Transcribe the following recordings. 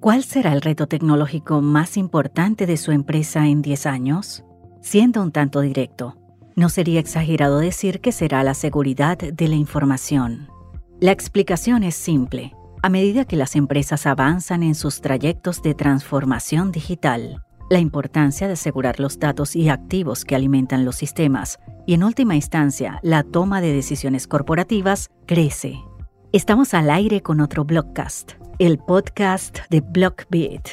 ¿Cuál será el reto tecnológico más importante de su empresa en 10 años? Siendo un tanto directo, no sería exagerado decir que será la seguridad de la información. La explicación es simple. A medida que las empresas avanzan en sus trayectos de transformación digital, la importancia de asegurar los datos y activos que alimentan los sistemas y en última instancia la toma de decisiones corporativas crece. Estamos al aire con otro blogcast el podcast de Blockbeat.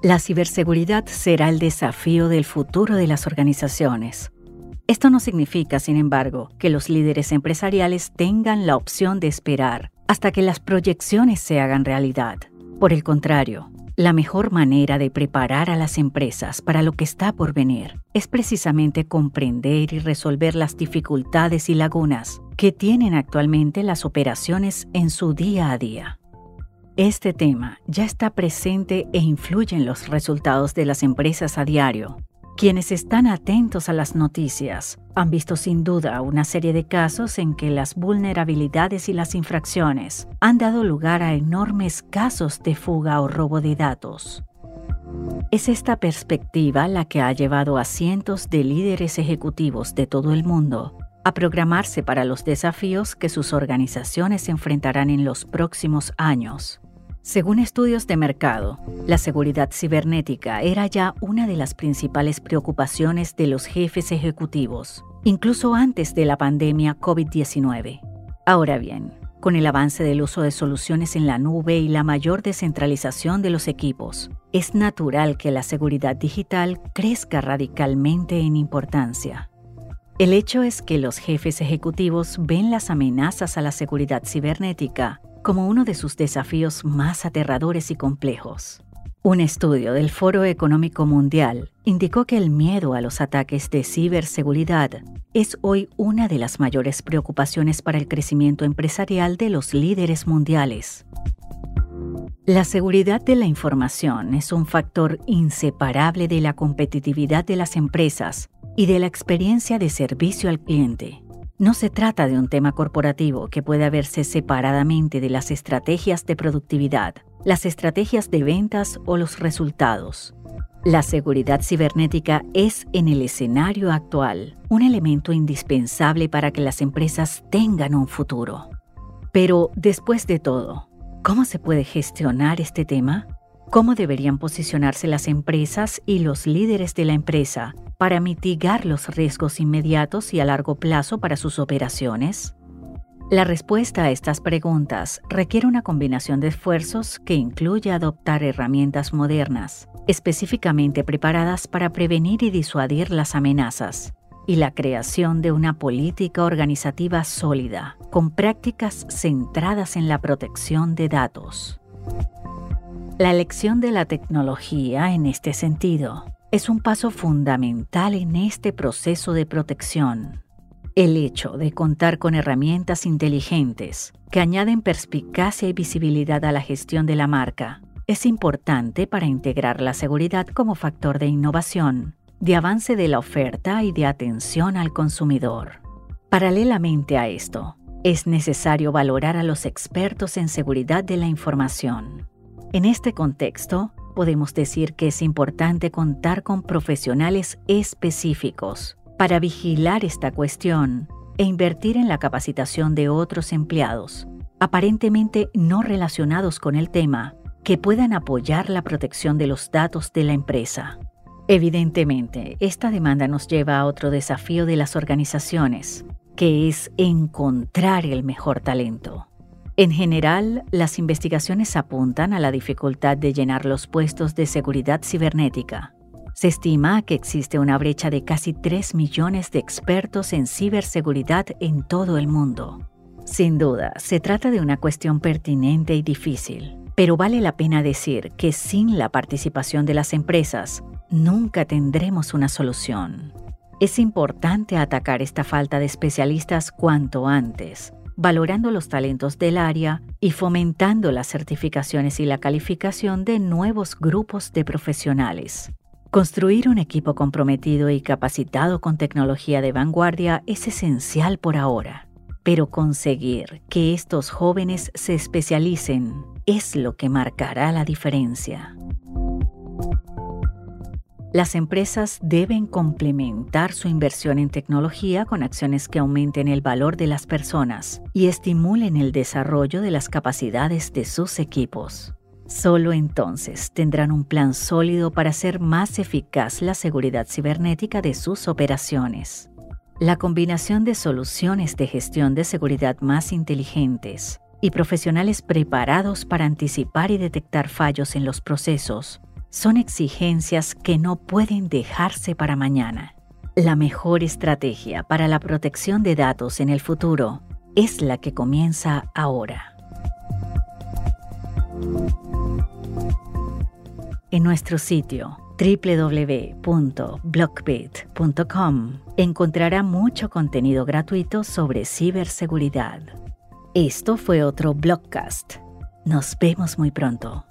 La ciberseguridad será el desafío del futuro de las organizaciones. Esto no significa, sin embargo, que los líderes empresariales tengan la opción de esperar hasta que las proyecciones se hagan realidad. Por el contrario, la mejor manera de preparar a las empresas para lo que está por venir es precisamente comprender y resolver las dificultades y lagunas que tienen actualmente las operaciones en su día a día. Este tema ya está presente e influye en los resultados de las empresas a diario, quienes están atentos a las noticias han visto sin duda una serie de casos en que las vulnerabilidades y las infracciones han dado lugar a enormes casos de fuga o robo de datos. Es esta perspectiva la que ha llevado a cientos de líderes ejecutivos de todo el mundo a programarse para los desafíos que sus organizaciones enfrentarán en los próximos años. Según estudios de mercado, la seguridad cibernética era ya una de las principales preocupaciones de los jefes ejecutivos, incluso antes de la pandemia COVID-19. Ahora bien, con el avance del uso de soluciones en la nube y la mayor descentralización de los equipos, es natural que la seguridad digital crezca radicalmente en importancia. El hecho es que los jefes ejecutivos ven las amenazas a la seguridad cibernética como uno de sus desafíos más aterradores y complejos. Un estudio del Foro Económico Mundial indicó que el miedo a los ataques de ciberseguridad es hoy una de las mayores preocupaciones para el crecimiento empresarial de los líderes mundiales. La seguridad de la información es un factor inseparable de la competitividad de las empresas y de la experiencia de servicio al cliente. No se trata de un tema corporativo que pueda verse separadamente de las estrategias de productividad, las estrategias de ventas o los resultados. La seguridad cibernética es en el escenario actual un elemento indispensable para que las empresas tengan un futuro. Pero, después de todo, ¿cómo se puede gestionar este tema? ¿Cómo deberían posicionarse las empresas y los líderes de la empresa para mitigar los riesgos inmediatos y a largo plazo para sus operaciones? La respuesta a estas preguntas requiere una combinación de esfuerzos que incluye adoptar herramientas modernas, específicamente preparadas para prevenir y disuadir las amenazas, y la creación de una política organizativa sólida, con prácticas centradas en la protección de datos. La elección de la tecnología en este sentido es un paso fundamental en este proceso de protección. El hecho de contar con herramientas inteligentes que añaden perspicacia y visibilidad a la gestión de la marca es importante para integrar la seguridad como factor de innovación, de avance de la oferta y de atención al consumidor. Paralelamente a esto, es necesario valorar a los expertos en seguridad de la información. En este contexto, podemos decir que es importante contar con profesionales específicos para vigilar esta cuestión e invertir en la capacitación de otros empleados, aparentemente no relacionados con el tema, que puedan apoyar la protección de los datos de la empresa. Evidentemente, esta demanda nos lleva a otro desafío de las organizaciones, que es encontrar el mejor talento. En general, las investigaciones apuntan a la dificultad de llenar los puestos de seguridad cibernética. Se estima que existe una brecha de casi 3 millones de expertos en ciberseguridad en todo el mundo. Sin duda, se trata de una cuestión pertinente y difícil, pero vale la pena decir que sin la participación de las empresas, nunca tendremos una solución. Es importante atacar esta falta de especialistas cuanto antes, valorando los talentos del área y fomentando las certificaciones y la calificación de nuevos grupos de profesionales. Construir un equipo comprometido y capacitado con tecnología de vanguardia es esencial por ahora. pero conseguir que estos jóvenes se especialicen es lo que marcará la diferencia. Las empresas deben complementar su inversión en tecnología con acciones que aumenten el valor de las personas y estimulen el desarrollo de las capacidades de sus equipos. Solo entonces tendrán un plan sólido para hacer más eficaz la seguridad cibernética de sus operaciones. La combinación de soluciones de gestión de seguridad más inteligentes y profesionales preparados para anticipar y detectar fallos en los procesos son exigencias que no pueden dejarse para mañana. La mejor estrategia para la protección de datos en el futuro es la que comienza ahora. En nuestro sitio www.blockbit.com encontrará mucho contenido gratuito sobre ciberseguridad. Esto fue otro Blockcast. Nos vemos muy pronto.